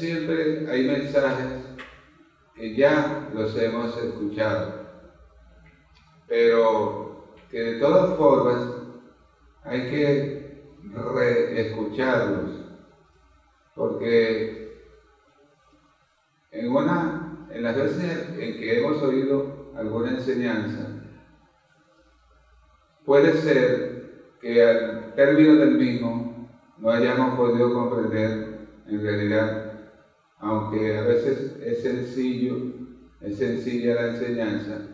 Siempre hay mensajes que ya los hemos escuchado, pero que de todas formas hay que reescucharlos, porque en una en las veces en que hemos oído alguna enseñanza, puede ser que al término del mismo no hayamos podido comprender en realidad, aunque a veces es sencillo, es sencilla la enseñanza,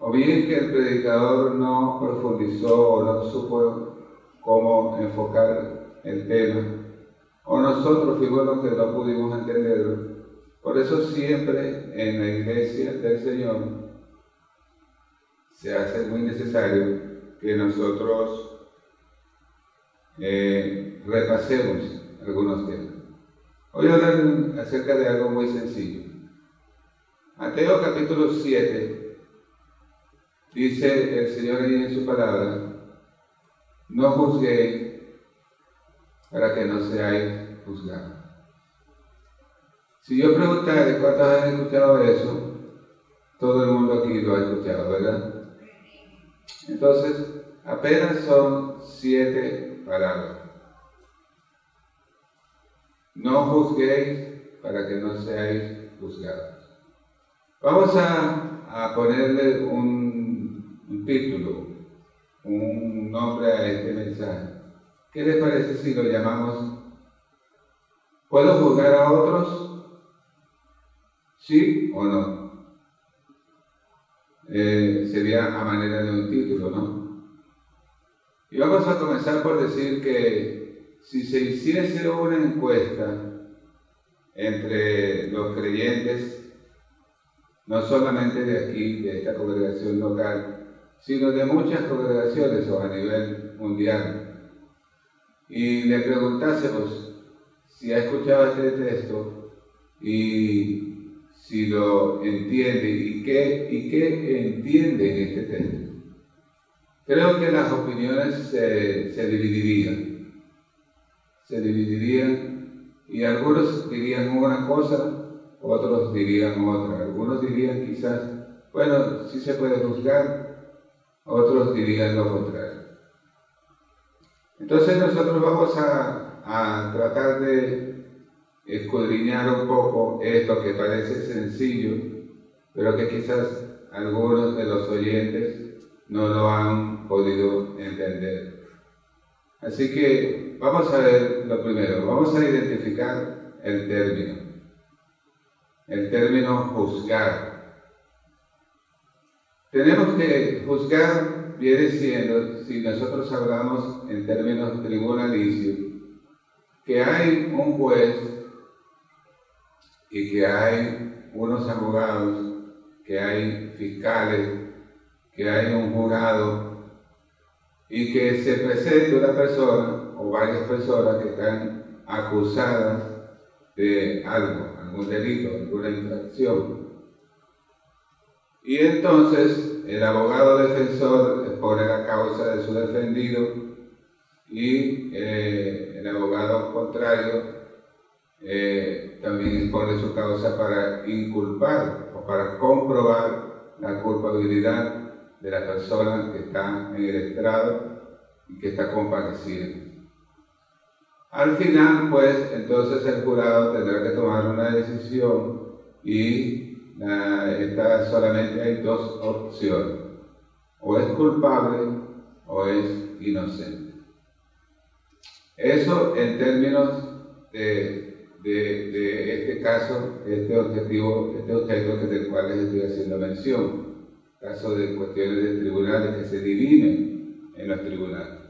o bien que el predicador no profundizó o no supo cómo enfocar el tema, o nosotros fuimos los que no pudimos entenderlo, por eso siempre en la iglesia del Señor se hace muy necesario que nosotros eh, repasemos algunos temas. Hoy hablar acerca de algo muy sencillo. Mateo capítulo 7 dice el Señor ahí en su palabra, no juzguéis para que no seáis juzgados. Si yo preguntara cuántos han escuchado eso, todo el mundo aquí lo ha escuchado, ¿verdad? Entonces, apenas son siete palabras. No juzguéis para que no seáis juzgados. Vamos a, ponerle un, un título, un nombre a este mensaje. ¿Qué les parece si lo llamamos ¿Puedo juzgar a otros? ¿Sí o no? Eh, sería a manera de un título, ¿no? Y vamos a comenzar por decir que si se hiciese una encuesta entre los creyentes, no solamente de aquí, de esta congregación local, sino de muchas congregaciones o a nivel mundial, y le preguntásemos si ha escuchado este texto y si lo entiende y qué, y qué entiende en este texto. Creo que las opiniones se, se dividirían. Se dividirían y algunos dirían una cosa, otros dirían otra. Algunos dirían quizás, bueno, sí se puede juzgar, otros dirían lo contrario. Entonces nosotros vamos a, a tratar de escudriñar un poco esto que parece sencillo, pero que quizás algunos de los oyentes no lo han podido entender. Así que vamos a ver lo primero, vamos a identificar el término, el término juzgar. Tenemos que juzgar, viene siendo, si nosotros hablamos en términos tribunalicios, que hay un juez y que hay unos abogados, que hay fiscales, que hay un jurado y que se presente una persona o varias personas que están acusadas de algo, algún delito, alguna infracción. Y entonces el abogado defensor expone la causa de su defendido y eh, el abogado contrario eh, también expone su causa para inculpar o para comprobar la culpabilidad de la persona que está en el estrado y que está compareciendo. Al final, pues, entonces el jurado tendrá que tomar una decisión y está, solamente hay dos opciones. O es culpable o es inocente. Eso en términos de de, de, este caso, este objetivo, este objeto del cual les estoy haciendo mención. Caso de cuestiones de tribunales que se dirimen en los tribunales.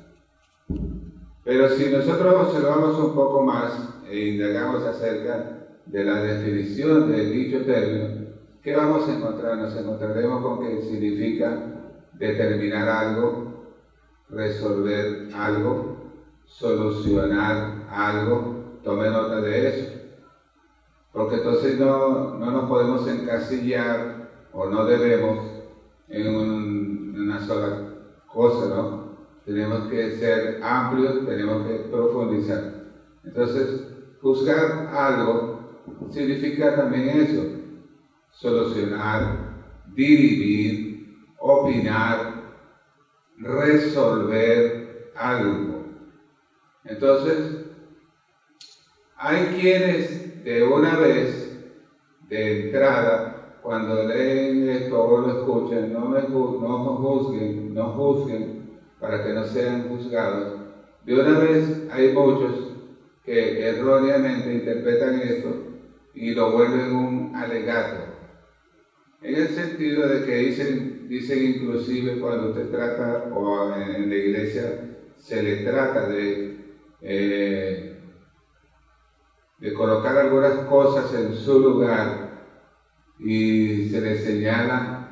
Pero si nosotros observamos un poco más e indagamos acerca de la definición de dicho término, ¿qué vamos a encontrar? Nos encontraremos con que significa determinar algo, resolver algo, solucionar algo, tome nota de eso. Porque entonces no, no nos podemos encasillar o no debemos en una sola cosa, ¿no? Tenemos que ser amplios, tenemos que profundizar. Entonces, juzgar algo significa también eso, solucionar, dividir, opinar, resolver algo. Entonces, hay quienes de una vez, de entrada, cuando leen esto o lo escuchan, no me no juzguen, no juzguen para que no sean juzgados. De una vez hay muchos que erróneamente interpretan esto y lo vuelven un alegato. En el sentido de que dicen, dicen inclusive cuando usted trata, o en la iglesia se le trata de, eh, de colocar algunas cosas en su lugar y se le señala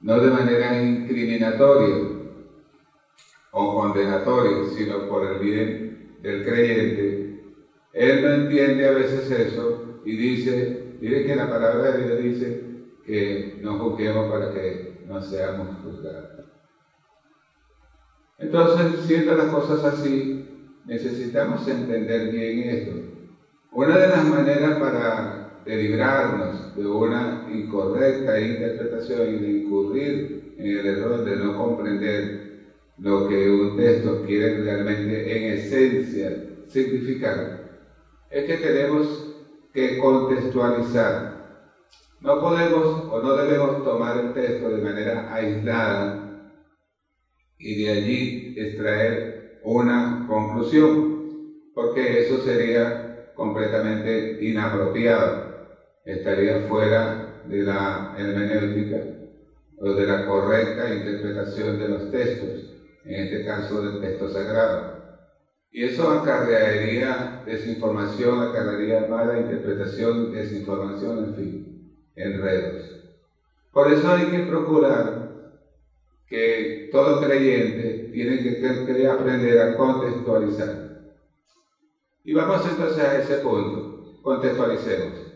no de manera incriminatoria o condenatoria, sino por el bien del creyente, él no entiende a veces eso y dice, mire que la palabra de Dios dice que no juzguemos para que no seamos juzgados. Entonces, siendo las cosas así, necesitamos entender bien esto. Una de las maneras para de librarnos de una incorrecta interpretación y de incurrir en el error de no comprender lo que un texto quiere realmente en esencia significar, es que tenemos que contextualizar. No podemos o no debemos tomar el texto de manera aislada y de allí extraer una conclusión, porque eso sería completamente inapropiado, estaría fuera de la hermenéutica o de la correcta interpretación de los textos, en este caso del texto sagrado. Y eso acarrearía desinformación, acarrearía mala interpretación, desinformación, en fin, enredos. Por eso hay que procurar que todo creyente tiene que, aprender a contextualizar. Y vamos entonces a ese punto, contextualicemos.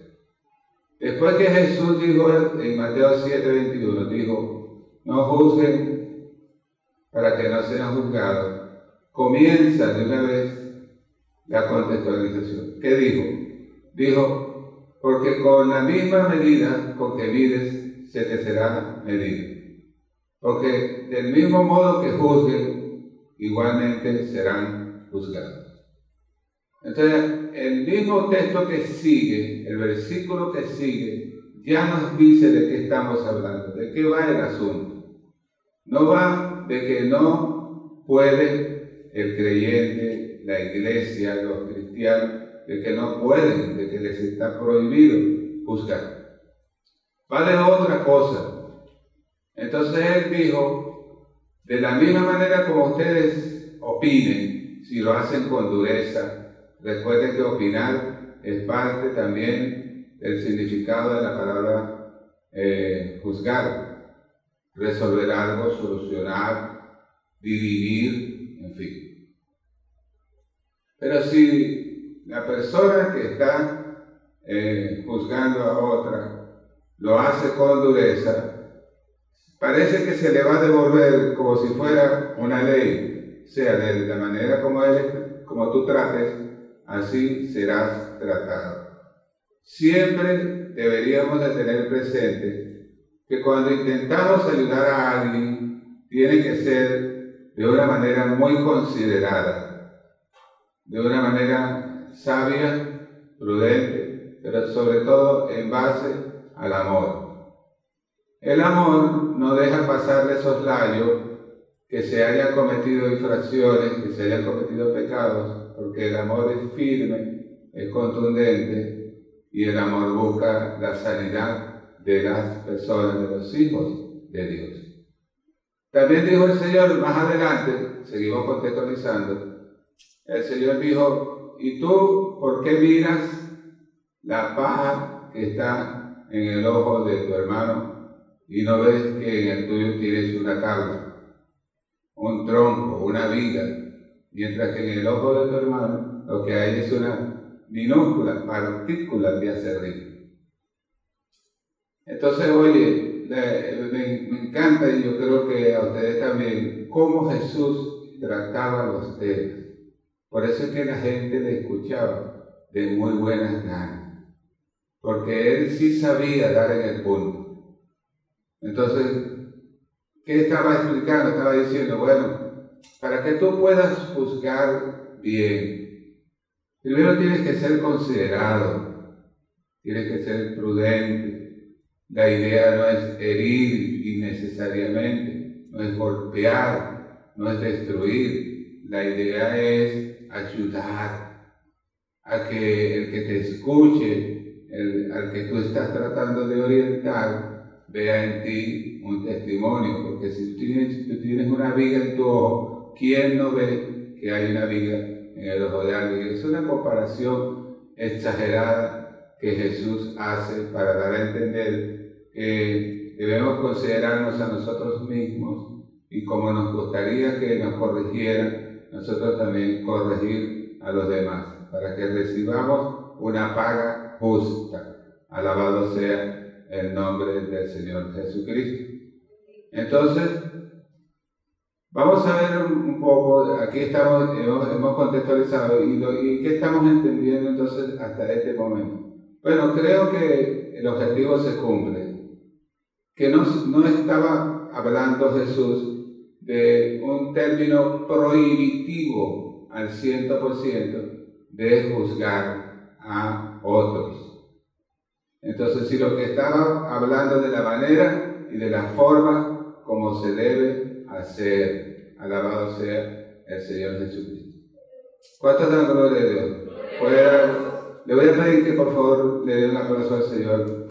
Después que Jesús dijo en Mateo 7:21, dijo, no juzguen para que no sean juzgados comienza de una vez la contextualización. ¿Qué dijo? Dijo, porque con la misma medida con que mides, se te será medido. Porque del mismo modo que juzguen, igualmente serán juzgados. Entonces, el mismo texto que sigue, el versículo que sigue, ya nos dice de qué estamos hablando, de qué va el asunto. No va de que no puede el creyente, la iglesia, los cristianos, de que no pueden, de que les está prohibido juzgar. Va de otra cosa. Entonces él dijo, de la misma manera como ustedes opinen, si lo hacen con dureza, recuerden que opinar es parte también del significado de la palabra eh, juzgar, resolver algo, solucionar, dividir, en fin. Pero si la persona que está eh, juzgando a otra lo hace con dureza, parece que se le va a devolver como si fuera una ley, sea, de la manera como, él, como tú trates, así serás tratado. Siempre deberíamos de tener presente que cuando intentamos ayudar a alguien, tiene que ser de una manera muy considerada de una manera sabia, prudente, pero sobre todo en base al amor. El amor no deja pasar de soslayo que se hayan cometido infracciones, que se hayan cometido pecados, porque el amor es firme, es contundente y el amor busca la sanidad de las personas, de los hijos de Dios. También dijo el Señor más adelante, seguimos contextualizando, el Señor dijo, ¿y tú por qué miras la paja que está en el ojo de tu hermano y no ves que en el tuyo tienes una carga, un tronco, una viga, mientras que en el ojo de tu hermano lo que hay es una minúscula partícula de acerrín? Entonces, oye, me, encanta y yo creo que a ustedes también, cómo Jesús trataba los temas. Por eso es que la gente le escuchaba de muy buenas ganas, porque él sí sabía dar en el punto. Entonces, ¿qué estaba explicando? Estaba diciendo, bueno, para que tú puedas juzgar bien, primero tienes que ser considerado, tienes que ser prudente, la idea no es herir innecesariamente, no es golpear, no es destruir. La idea es ayudar a que el que te escuche, el, al que tú estás tratando de orientar, vea en ti un testimonio. Porque si tú tienes, tú tienes una viga en tu ojo, ¿quién no ve que hay una viga en el ojo de alguien? Es una comparación exagerada que Jesús hace para dar a entender eh, debemos considerarnos a nosotros mismos y como nos gustaría que nos corrigieran, nosotros también corregir a los demás, para que recibamos una paga justa. Alabado sea el nombre del Señor Jesucristo. Entonces, vamos a ver un poco, aquí estamos, hemos, contextualizado y, qué estamos entendiendo entonces hasta este momento. Bueno, creo que el objetivo se cumple que no, no estaba hablando Jesús de un término prohibitivo al ciento por ciento de juzgar a otros. Entonces, si lo que estaba hablando de la manera y de la forma como se debe hacer, alabado sea el Señor Jesucristo. ¿Cuántos dan gloria a Dios? le voy a pedir que por favor le dé un aplauso al Señor,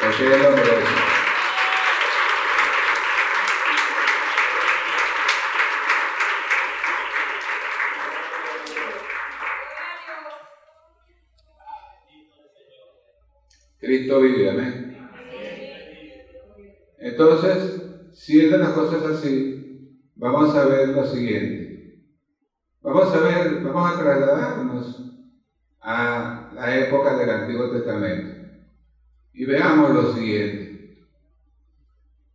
porque Él lo merece. Vive, amén. Entonces, siendo las cosas así, vamos a ver lo siguiente. Vamos a ver, vamos a trasladarnos a la época del Antiguo Testamento. Y veamos lo siguiente.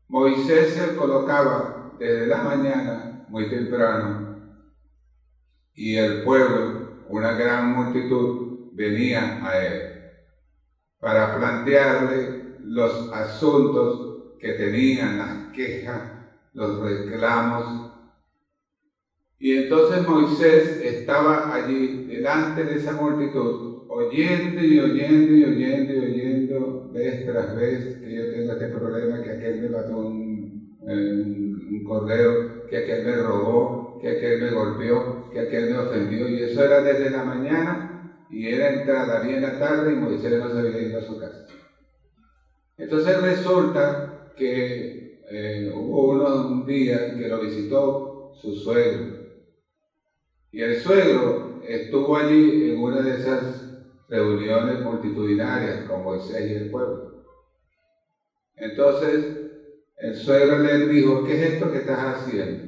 Moisés se colocaba desde la mañana, muy temprano, y el pueblo, una gran multitud, venía a él para plantearle los asuntos que tenían, las quejas, los reclamos. Y entonces Moisés estaba allí delante de esa multitud, oyendo y oyendo y oyendo y oyendo vez tras vez que yo tengo este problema, que aquel me mató un, un cordero, que aquel me robó, que aquel me golpeó, que aquel me ofendió. Y eso era desde la mañana y era entrada bien la tarde y Moisés no se había ido a su casa. Entonces resulta que eh, hubo un día que lo visitó su suegro. Y el suegro estuvo allí en una de esas reuniones multitudinarias con Moisés y el pueblo. Entonces el suegro le dijo, ¿qué es esto que estás haciendo?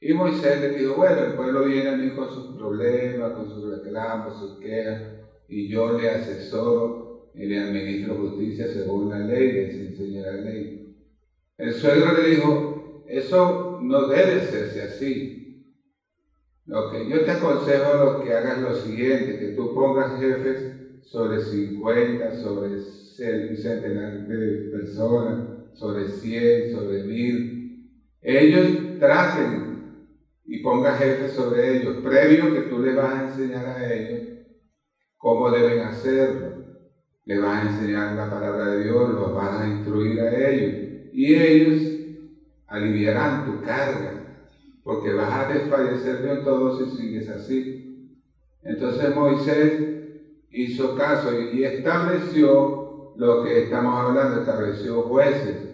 Y Moisés le dijo, bueno, el pueblo viene a mí con sus problemas, con sus reclamos, sus quejas, y yo le asesoro y le administro justicia según la ley, les enseño la ley. El suegro le dijo, eso no debe hacerse así. Lo que yo te aconsejo es que hagas lo siguiente, que tú pongas jefes sobre 50, sobre un centenar de personas, sobre 100, sobre 1000. Ellos traten y ponga jefes sobre ellos, previo que tú le vas a enseñar a ellos cómo deben hacerlo. Le vas a enseñar la palabra de Dios, los vas a instruir a ellos y ellos aliviarán tu carga, porque vas a desfallecer de todo si sigues así. Entonces Moisés hizo caso y estableció lo que estamos hablando, estableció jueces.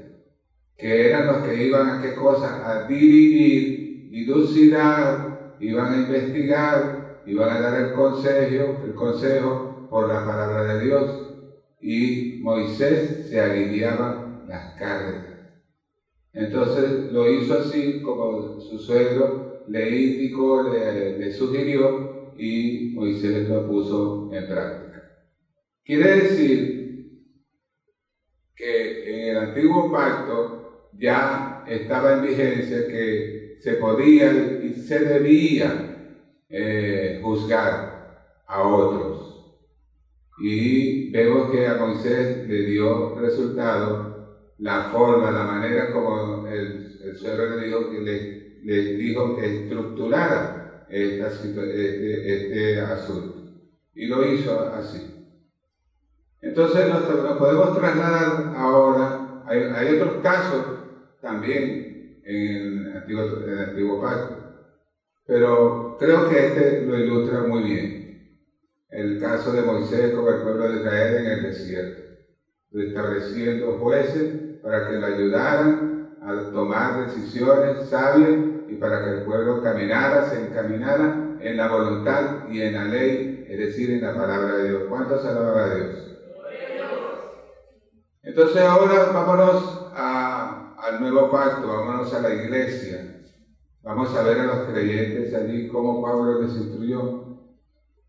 que eran los que iban a qué cosa, a dirimir, dilucidar, iban a investigar, iban a dar el consejo, el consejo por la palabra de Dios. Y Moisés se aliviaba las cargas. Entonces lo hizo así como su suegro le indicó, le, le sugirió y Moisés lo puso en práctica. Quiere decir que en el antiguo pacto ya estaba en vigencia que se podía y se debía eh, juzgar a otros. Y vemos que a Moisés le dio resultado la forma, la manera como el, el suegro le dijo que le, dijo que estructurara este, este, asunto. Y lo hizo así. Entonces nos, podemos trasladar ahora, hay, hay, otros casos también en antiguo, el antiguo pacto, pero creo que este lo ilustra muy bien. El caso de Moisés con el pueblo de Israel en el desierto, estableciendo jueces para que lo ayudaran a tomar decisiones sabias y para que el pueblo caminara, se encaminara en la voluntad y en la ley, es decir, en la palabra de Dios. ¿Cuántos alaban a Dios? Entonces ahora vámonos al nuevo pacto, vámonos a la iglesia. Vamos a ver a los creyentes allí cómo Pablo les instruyó.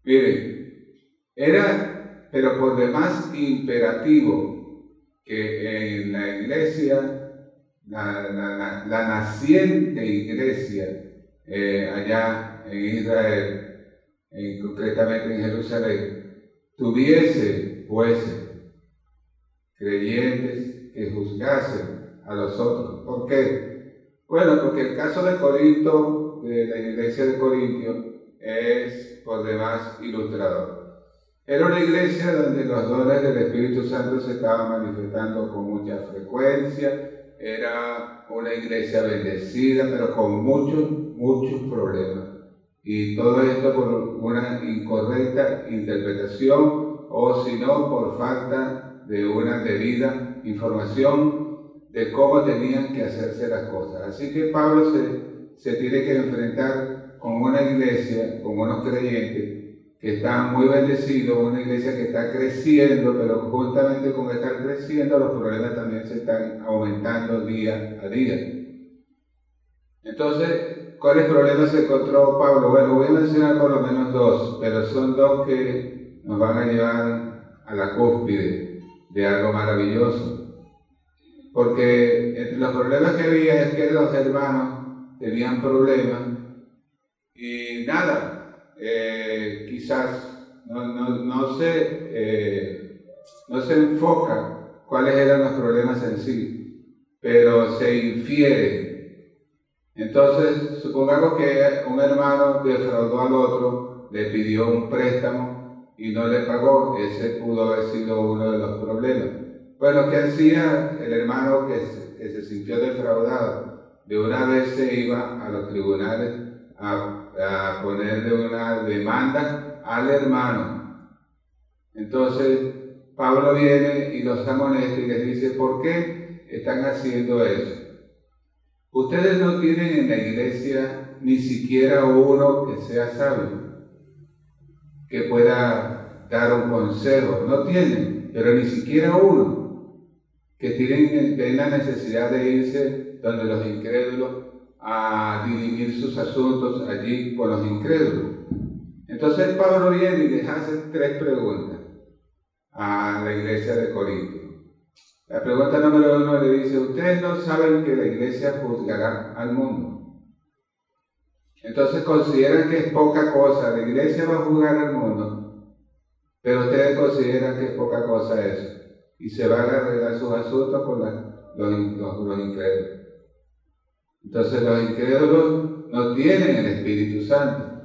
Miren, era, pero por demás imperativo, que en la iglesia, la, naciente iglesia eh, allá en Israel, concretamente en Jerusalén, tuviese jueces, creyentes que juzgasen a los otros. ¿Por qué? Bueno, porque el caso de Corinto, de la iglesia de Corintio, es por demás ilustrador. Era una iglesia donde los dones del Espíritu Santo se estaban manifestando con mucha frecuencia. Era una iglesia bendecida, pero con muchos, muchos problemas. Y todo esto por una incorrecta interpretación o si no por falta de una debida información de cómo tenían que hacerse las cosas. Así que Pablo se, se tiene que enfrentar con una iglesia, con unos creyentes que está muy bendecido, una iglesia que está creciendo, pero justamente con estar creciendo los problemas también se están aumentando día a día. Entonces, ¿cuáles problemas encontró Pablo? Bueno, voy a mencionar por lo menos dos, pero son dos que nos van a llevar a la cúspide de algo maravilloso. Porque entre los problemas que había es que los hermanos tenían problemas y nada, eh, quizás no, no, no, se, eh, no se enfoca cuáles eran los problemas en sí, pero se infiere. Entonces, supongamos que un hermano defraudó al otro, le pidió un préstamo y no le pagó, ese pudo haber sido uno de los problemas. Bueno, ¿qué hacía el hermano que se, que sintió defraudado? De una vez se iba a los tribunales a a ponerle una demanda al hermano. Entonces, Pablo viene y los amonesta y les dice, ¿por qué están haciendo eso? Ustedes no tienen en la iglesia ni siquiera uno que sea sabio, que pueda dar un consejo. No tienen, pero ni siquiera uno que tienen, la necesidad de irse donde los incrédulos a dirimir sus asuntos allí con los incrédulos. Entonces Pablo viene y les hace tres preguntas a la iglesia de Corinto. La pregunta número uno le dice, ustedes no saben que la iglesia juzgará al mundo. Entonces consideran que es poca cosa, la iglesia va a juzgar al mundo, pero ustedes consideran que es poca cosa eso. Y se van a arreglar sus asuntos con los incrédulos. Entonces los incrédulos no tienen el Espíritu Santo,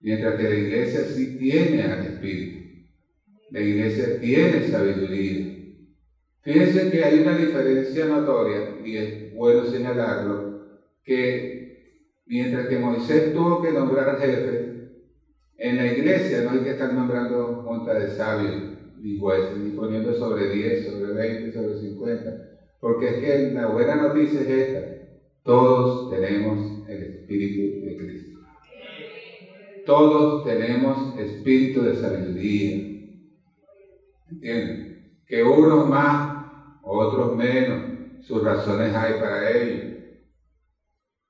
mientras que la iglesia sí tiene al Espíritu. La iglesia tiene sabiduría. Fíjense que hay una diferencia notoria, y es bueno señalarlo, que mientras que Moisés tuvo que nombrar jefe, en la iglesia no hay que estar nombrando junta de sabios, ni poniendo sobre 10, sobre 20, sobre 50 Porque es que la buena noticia es esta. Todos tenemos el Espíritu de Cristo. Todos tenemos espíritu de sabiduría. ¿Entienden? Que unos más, otros menos, sus razones hay para ello.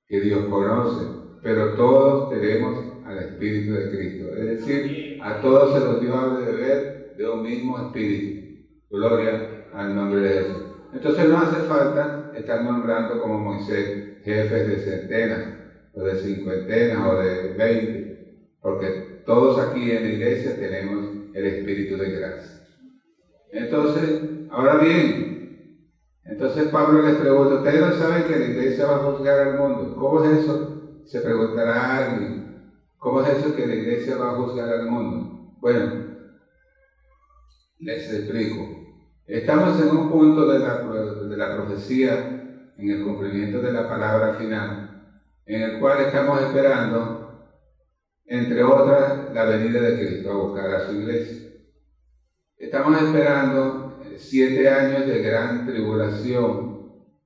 Que Dios conoce. Pero todos tenemos al Espíritu de Cristo. Es decir, a todos se nos dio a beber de un mismo Espíritu. Gloria al nombre de Jesús. Entonces no hace falta estar nombrando como Moisés jefes de centenas, o de cincuentenas, o de veinte, porque todos aquí en la iglesia tenemos el Espíritu de gracia. Entonces, ahora bien, entonces Pablo les pregunta, ¿ustedes no saben que la iglesia va a juzgar al mundo? ¿Cómo es eso? Se preguntará alguien, ¿cómo es eso que la iglesia va a juzgar al mundo? Bueno, les explico. Estamos en un punto de la, de la profecía en el cumplimiento de la palabra final, en el cual estamos esperando, entre otras, la venida de Cristo a buscar a su iglesia. Estamos esperando eh, siete años de gran tribulación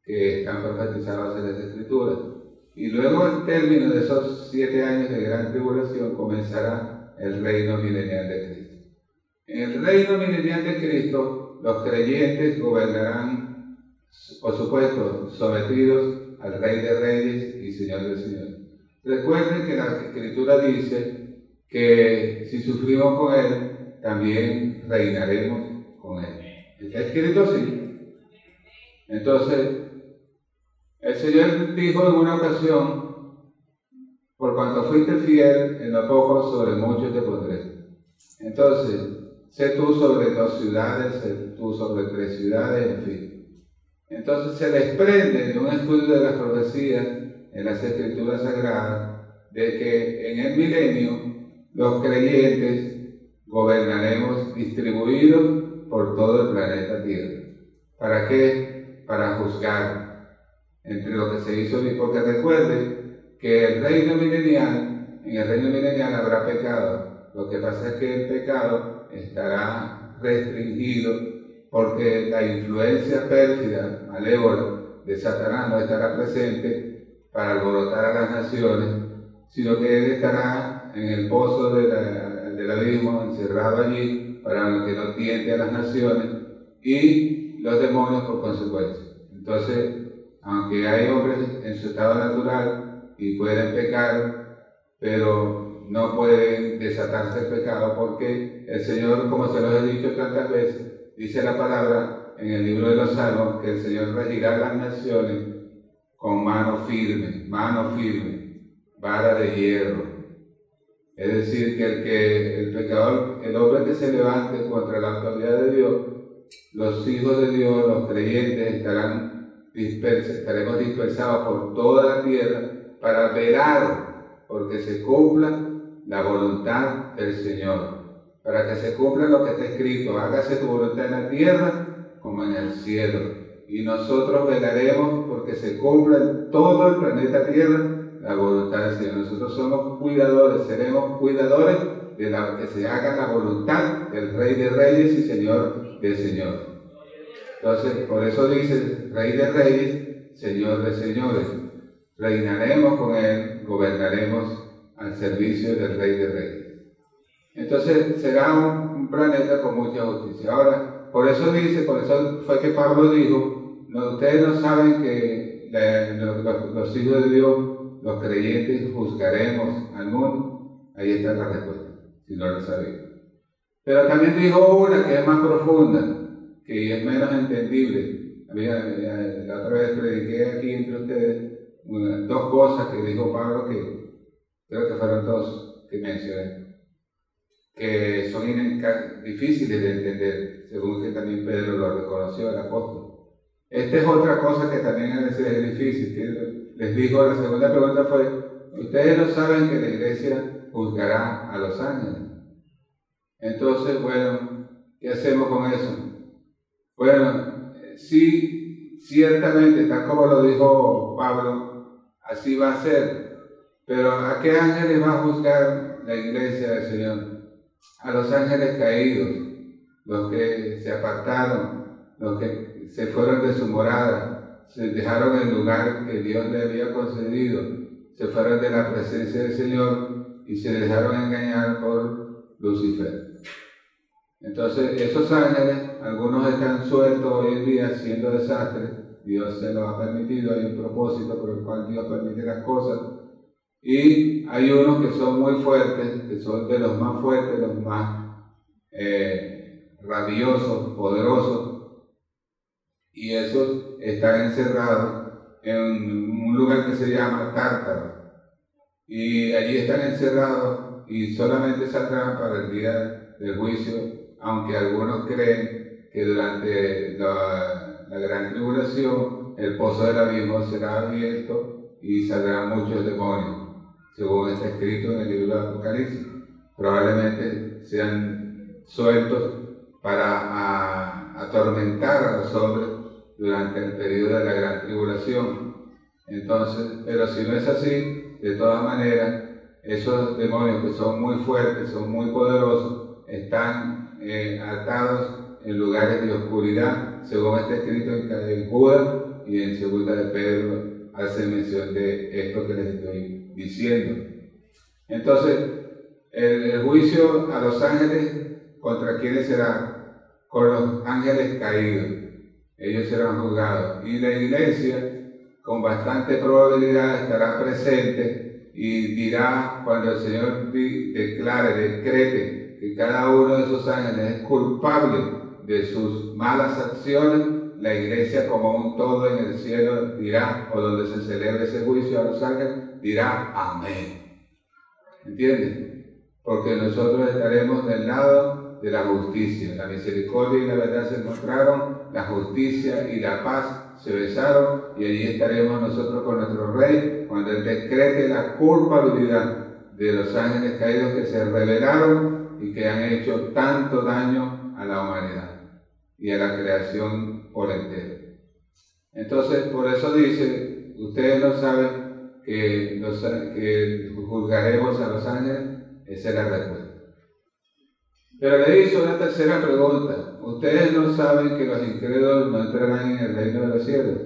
que están profetizados en las Escrituras. Y luego, al término de esos siete años de gran tribulación, comenzará el reino milenial de Cristo. En el reino milenial de Cristo, los creyentes gobernarán por supuesto, sometidos al Rey de Reyes y Señor de Señores. Recuerden que la Escritura dice que si sufrimos con Él, también reinaremos con Él. ¿Está escrito así? Entonces, el Señor dijo en una ocasión, por cuanto fuiste fiel en lo poco, sobre mucho te pondré. Entonces, sé tú sobre dos ciudades, sé tú sobre tres ciudades, en fin. Entonces se desprende de un estudio de las profecías en las escrituras sagradas de que en el milenio los creyentes gobernaremos distribuidos por todo el planeta Tierra. ¿Para qué? Para juzgar entre lo que se hizo, porque recuerden que el reino milenial, en el reino milenial habrá pecado. Lo que pasa es que el pecado estará restringido porque la influencia pérfida, malévola de Satanás no estará presente para alborotar a las naciones, sino que él estará en el pozo del abismo, encerrado allí, para que no tiente a las naciones y los demonios por consecuencia. Entonces, aunque hay hombres en su estado natural y pueden pecar, pero no pueden desatarse el pecado porque el Señor, como se lo he dicho tantas veces, Dice la palabra en el libro de los Salmos que el Señor regirá las naciones con mano firme, mano firme, vara de hierro. Es decir, que el, que el pecador, el hombre que se levante contra la autoridad de Dios, los hijos de Dios, los creyentes, estarán dispersos, estaremos dispersados por toda la tierra para velar porque se cumpla la voluntad del Señor para que se cumpla lo que está escrito, hágase tu voluntad en la tierra como en el cielo. Y nosotros velaremos porque se cumpla en todo el planeta Tierra la voluntad del Señor. Nosotros somos cuidadores, seremos cuidadores de la, que se haga la voluntad del Rey de Reyes y Señor de Señor. Entonces, por eso dice Rey de Reyes, Señor de Señores. Reinaremos con Él, gobernaremos al servicio del Rey de Reyes. Entonces será un, planeta con mucha justicia. Ahora, por eso dice, por eso fue que Pablo dijo, no, ustedes no saben que los, hijos de Dios, los creyentes, juzgaremos al mundo. Ahí está la respuesta, si no lo sabían. Pero también dijo una que es más profunda, que es menos entendible. la otra vez prediqué aquí entre ustedes dos cosas que dijo Pablo que creo que fueron dos que mencioné que son difíciles de entender, según que también Pedro lo reconoció el apóstol. Esta es otra cosa que también a veces es difícil. Les dijo, la segunda pregunta fue, ustedes no saben que la iglesia juzgará a los ángeles. Entonces, bueno, ¿qué hacemos con eso? Bueno, sí, ciertamente, tal como lo dijo Pablo, así va a ser. Pero ¿a qué ángeles va a juzgar la iglesia del Señor? a los ángeles caídos, los que se apartaron, los que se fueron de su morada, se dejaron el lugar que Dios le había concedido, se fueron de la presencia del Señor y se dejaron engañar por Lucifer. Entonces, esos ángeles, algunos están sueltos hoy en día haciendo desastres, Dios se lo ha permitido, hay un propósito por el cual Dios permite las cosas, y hay unos que son muy fuertes, que son de los más fuertes, los más eh, radiosos, poderosos, y esos están encerrados en un lugar que se llama Tártaro. Y allí están encerrados y solamente saldrán para el día del juicio, aunque algunos creen que durante la, gran tribulación el pozo del abismo será abierto y saldrán muchos demonios según está escrito en el libro de Apocalipsis. Probablemente sean sueltos para atormentar a los hombres durante el periodo de la gran tribulación. Entonces, pero si no es así, de todas maneras, esos demonios que son muy fuertes, son muy poderosos, están eh, atados en lugares de oscuridad, según está escrito en Judas y en Segunda de Pedro hace mención de esto que les estoy diciendo. Entonces, el, juicio a los ángeles, ¿contra quiénes será? Con los ángeles caídos. Ellos serán juzgados. Y la iglesia, con bastante probabilidad, estará presente y dirá, cuando el Señor declare, decrete que cada uno de esos ángeles es culpable de sus malas acciones, la iglesia como un todo en el cielo dirá, o donde se celebre ese juicio a los ángeles, dirá amén. ¿Entienden? Porque nosotros estaremos del lado de la justicia. La misericordia y la verdad se encontraron, la justicia y la paz se besaron y allí estaremos nosotros con nuestro rey cuando él decrete la culpabilidad de los ángeles caídos que se rebelaron y que han hecho tanto daño a la humanidad y a la creación por entero. Entonces, por eso dice, ustedes no saben que, juzgaremos a los ángeles, esa es la respuesta. Pero le hizo una tercera pregunta. Ustedes no saben que los incrédulos no entrarán en el reino de los cielos.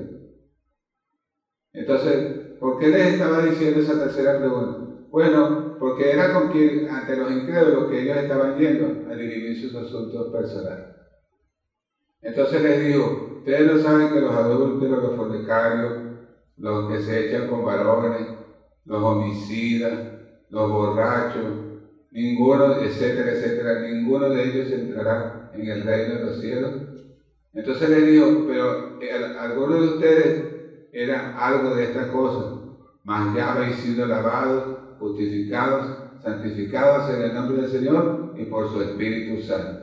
Entonces, ¿por qué les estaba diciendo esa tercera pregunta? Bueno, porque era con quien, ante los incrédulos que ellos estaban yendo a dirimir sus asuntos personales. Entonces les digo, ustedes no saben que los adultos, los fornicarios, los que se echan con varones, los homicidas, los borrachos, ninguno, etcétera, etcétera, ninguno de ellos entrará en el reino de los cielos. Entonces les digo, pero eh, algunos de ustedes eran algo de estas cosas, mas ya habéis sido lavados, justificados, santificados en el nombre del Señor y por su Espíritu Santo.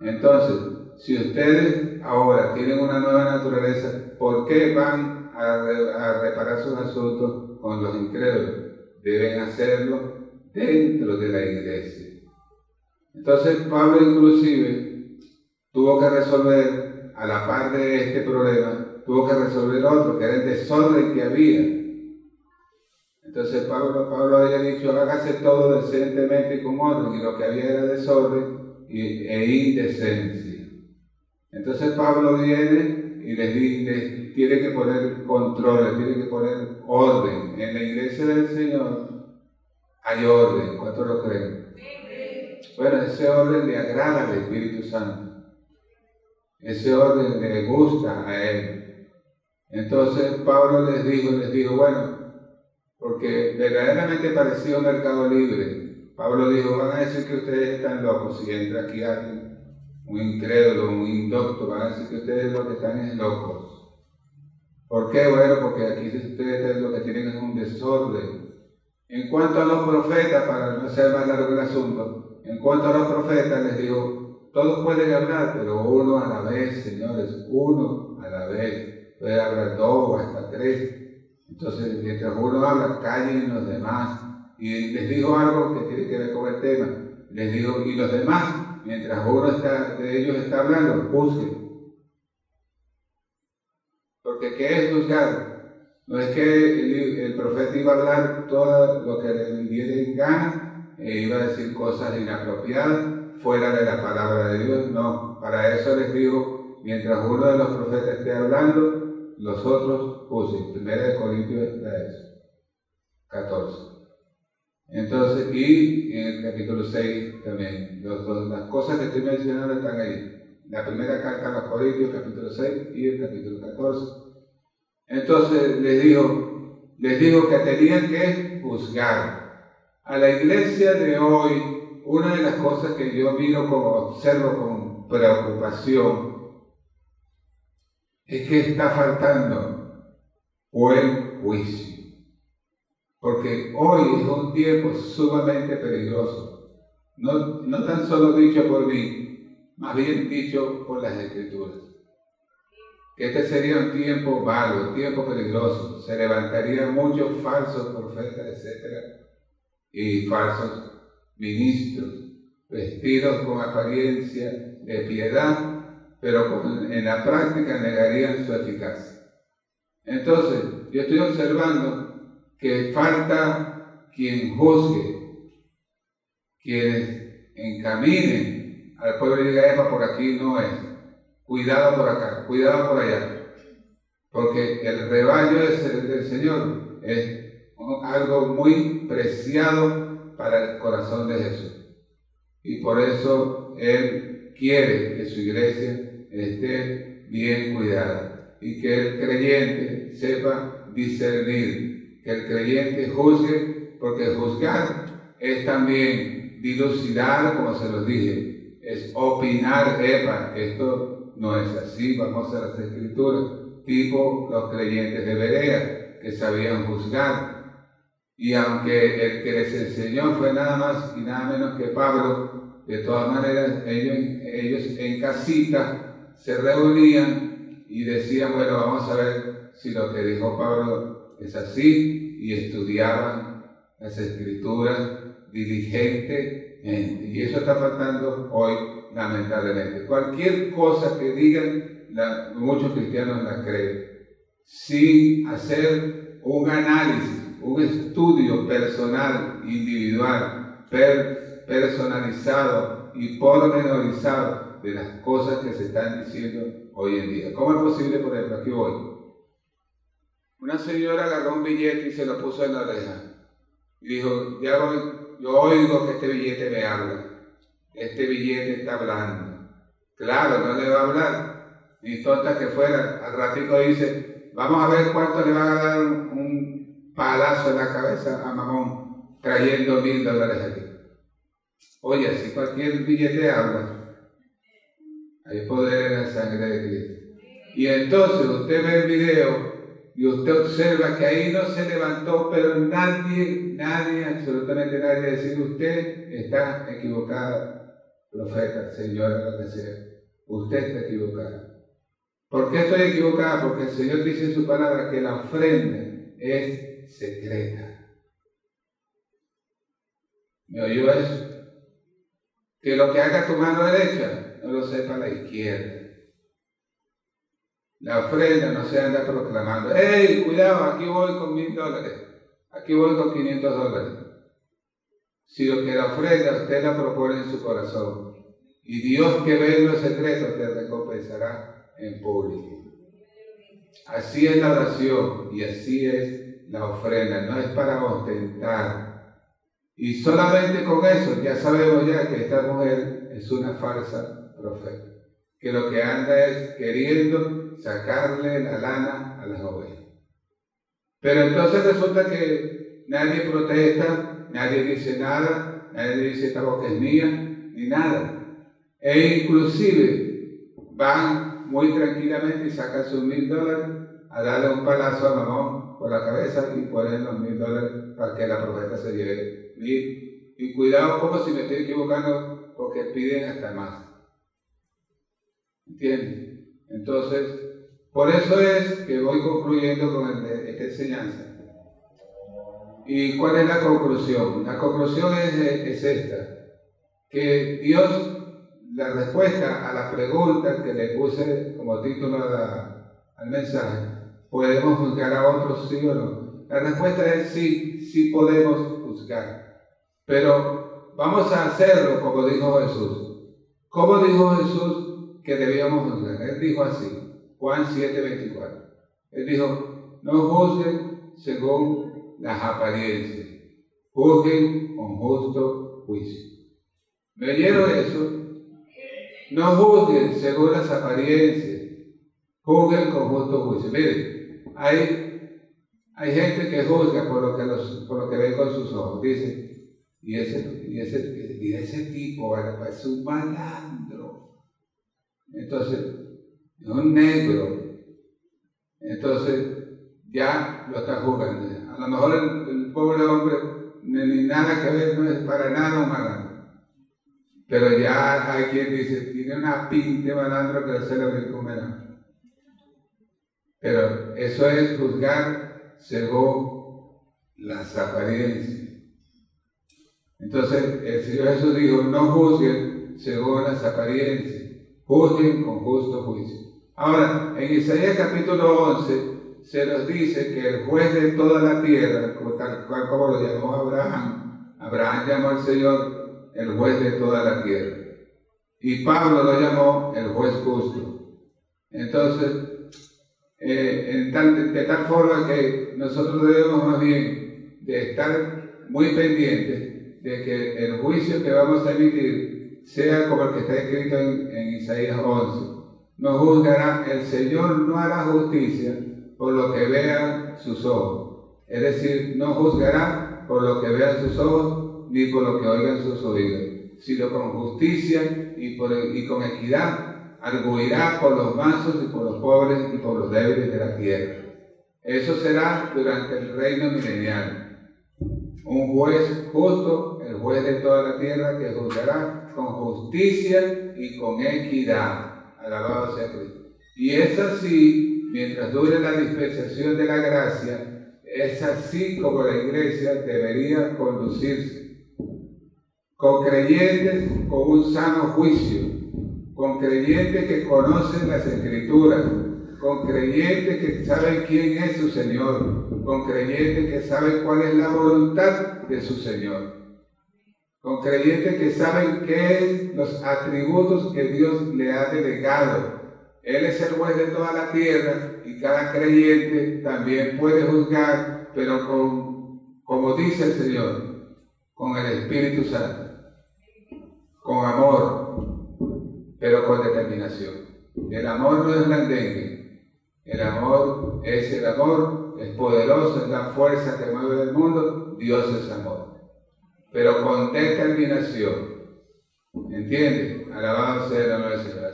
Entonces, si ustedes ahora tienen una nueva naturaleza, ¿por qué van a, reparar sus asuntos con los incrédulos? Deben hacerlo dentro de la iglesia. Entonces Pablo inclusive tuvo que resolver, a la par de este problema, tuvo que resolver otro, que era el desorden que había. Entonces Pablo, Pablo había dicho, hágase todo decentemente y con orden, y lo que había era desorden e indecencia. Entonces Pablo viene y les, tiene que poner control, les tiene que poner orden. En la iglesia del Señor hay orden, ¿cuántos lo creen? Bueno, ese orden le agrada al Espíritu Santo. Ese orden le gusta a Él. Entonces Pablo les dijo, les dijo, bueno, porque verdaderamente parecía un mercado libre. Pablo dijo, van a decir que ustedes están locos si entra aquí alguien un incrédulo, un indocto, van a decir que ustedes lo que están es locos. ¿Por qué? Bueno, porque aquí ustedes lo que tienen es un desorden. En cuanto a los profetas, para no ser más largo el asunto, en cuanto a los profetas les digo, todos pueden hablar, pero uno a la vez, señores, uno a la vez. Puede hablar dos o hasta tres. Entonces, mientras uno habla, callen los demás. Y les digo algo que tiene que ver con el tema. Les digo, y los demás mientras uno está, de ellos está hablando, juzgue. Porque ¿qué es juzgar? No es que el, profeta iba a hablar todo lo que le diera en gana e iba a decir cosas inapropiadas fuera de la palabra de Dios. No, para eso les digo, mientras uno de los profetas esté hablando, los otros juzguen. Primera de Corintios está eso. 14. Entonces, y en el capítulo 6 también, las cosas que estoy mencionando están ahí. La primera carta a los Corintios, capítulo 6 y el capítulo 14. Entonces les digo, les digo que tenían que juzgar. A la iglesia de hoy, una de las cosas que yo miro como observo con preocupación es que está faltando buen juicio. Porque hoy es un tiempo sumamente peligroso. No, no tan solo dicho por mí, más bien dicho por las escrituras. Este sería un tiempo malo, un tiempo peligroso. Se levantarían muchos falsos profetas, etc. Y falsos ministros, vestidos con apariencia de piedad, pero en la práctica negarían su eficacia. Entonces, yo estoy observando que falta quien juzgue, quienes encaminen al pueblo de Israel por aquí no es. Cuidado por acá, cuidado por allá. Porque el rebaño del Señor es algo muy preciado para el corazón de Jesús. Y por eso Él quiere que su iglesia esté bien cuidada y que el creyente sepa discernir, que el creyente juzgue, porque juzgar es también dilucidar, como se los dije, es opinar, epa, esto no es así, vamos a las escrituras, tipo los creyentes de Berea, que sabían juzgar. Y aunque el que les enseñó fue nada más y nada menos que Pablo, de todas maneras ellos, ellos en casita se reunían y decían, bueno, vamos a ver si lo que dijo Pablo es así, y estudiaban las escrituras diligentemente. Y eso está faltando hoy, lamentablemente. Cualquier cosa que digan, muchos cristianos la creen, sin hacer un análisis, un estudio personal, individual, personalizado y pormenorizado de las cosas que se están diciendo hoy en día. ¿Cómo es posible, por ejemplo, aquí hoy? Una señora agarró un billete y se lo puso en la oreja. Y dijo, ya yo oigo que este billete me habla. Este billete está hablando. Claro, no le va a hablar. Ni tonta que fuera. Al ratico dice, vamos a ver cuánto le va a dar un palazo en la cabeza a Mamón trayendo mil dólares aquí. Oye, si cualquier billete habla, hay poder en la sangre de Cristo. Y entonces usted ve el video y usted observa que ahí no se levantó, pero nadie, nadie, absolutamente nadie, decir usted está equivocada, profeta, señora, lo que sea. Usted está equivocada. ¿Por qué estoy equivocada? Porque el Señor dice en su palabra que la ofrenda es secreta. ¿Me oyó eso? Que lo que haga tu mano derecha no lo sepa la izquierda. La ofrenda no se anda proclamando, ¡Ey, cuidado, aquí voy con mil dólares! Aquí voy con 500 dólares. Si lo que la ofrenda usted la propone en su corazón, y Dios que ve en los secretos te recompensará en público. Así es la oración y así es la ofrenda, no es para ostentar. Y solamente con eso ya sabemos ya que esta mujer es una falsa profeta, que lo que anda es queriendo sacarle la lana a las ovejas. Pero entonces resulta que nadie protesta, nadie dice nada, nadie dice esta boca es mía, ni nada. E inclusive van muy tranquilamente y sacan sus mil dólares a darle un palazo a Mamón por la cabeza y ponen los mil dólares para que la profeta se lleve mil. Y cuidado como si me estoy equivocando porque piden hasta más. ¿Entiendes? Entonces, por eso es que voy concluyendo con esta enseñanza. ¿Y cuál es la conclusión? La conclusión es, esta, que Dios, la respuesta a la pregunta que le puse como título al mensaje, ¿podemos juzgar a otros sí o no? La respuesta es sí, sí podemos juzgar. Pero vamos a hacerlo como dijo Jesús. ¿Cómo dijo Jesús que debíamos juzgar. Él dijo así, Juan 7:24. Él dijo, no juzguen según las apariencias, juzguen con justo juicio. ¿Me oyeron eso? No juzguen según las apariencias, juzguen con justo juicio. Miren, hay, hay gente que juzga por lo que, por lo que ve con sus ojos. Dice, y ese, y ese, y ese tipo es un malandro. Entonces, es un negro. Entonces, ya lo está juzgando. A lo mejor el, pobre hombre ni, nada que ver, no es para nada un malandro. Pero ya hay quien dice, tiene una pinta malandro que se le comerá. Pero eso es juzgar según las apariencias. Entonces el Señor Jesús dijo, no juzguen según las apariencias, juzguen con justo juicio. Ahora, en Isaías capítulo 11 se nos dice que el juez de toda la tierra, tal cual como lo llamó Abraham, Abraham llamó al Señor el juez de toda la tierra. Y Pablo lo llamó el juez justo. Entonces, eh, de tal forma que nosotros debemos más bien de estar muy pendientes de que el juicio que vamos a emitir sea como el que está escrito en, Isaías 11. No juzgará, el Señor no hará justicia por lo que vean sus ojos. Es decir, no juzgará por lo que vean sus ojos ni por lo que oigan sus oídos, sino con justicia y, por, con equidad arguirá por los mansos y por los pobres y por los débiles de la tierra. Eso será durante el reino milenial. Un juez justo, de toda la tierra, que juzgará con justicia y con equidad. Alabado sea Cristo. Y es así, mientras dure la dispensación de la gracia, es así como la iglesia debería conducirse. Con creyentes, con un sano juicio, con creyentes que conocen las escrituras, con creyentes que saben quién es su Señor, con creyentes que saben cuál es la voluntad de su Señor, con creyentes que saben qué es los atributos que Dios le ha delegado. Él es el juez de toda la tierra y cada creyente también puede juzgar, pero con, como dice el Señor, con el Espíritu Santo, con amor, pero con determinación. El amor no es blandengue, el amor es el amor, es poderoso, es la fuerza que mueve el mundo, Dios es amor, pero con determinación. ¿Entiendes? Alabado sea nombre del Señor.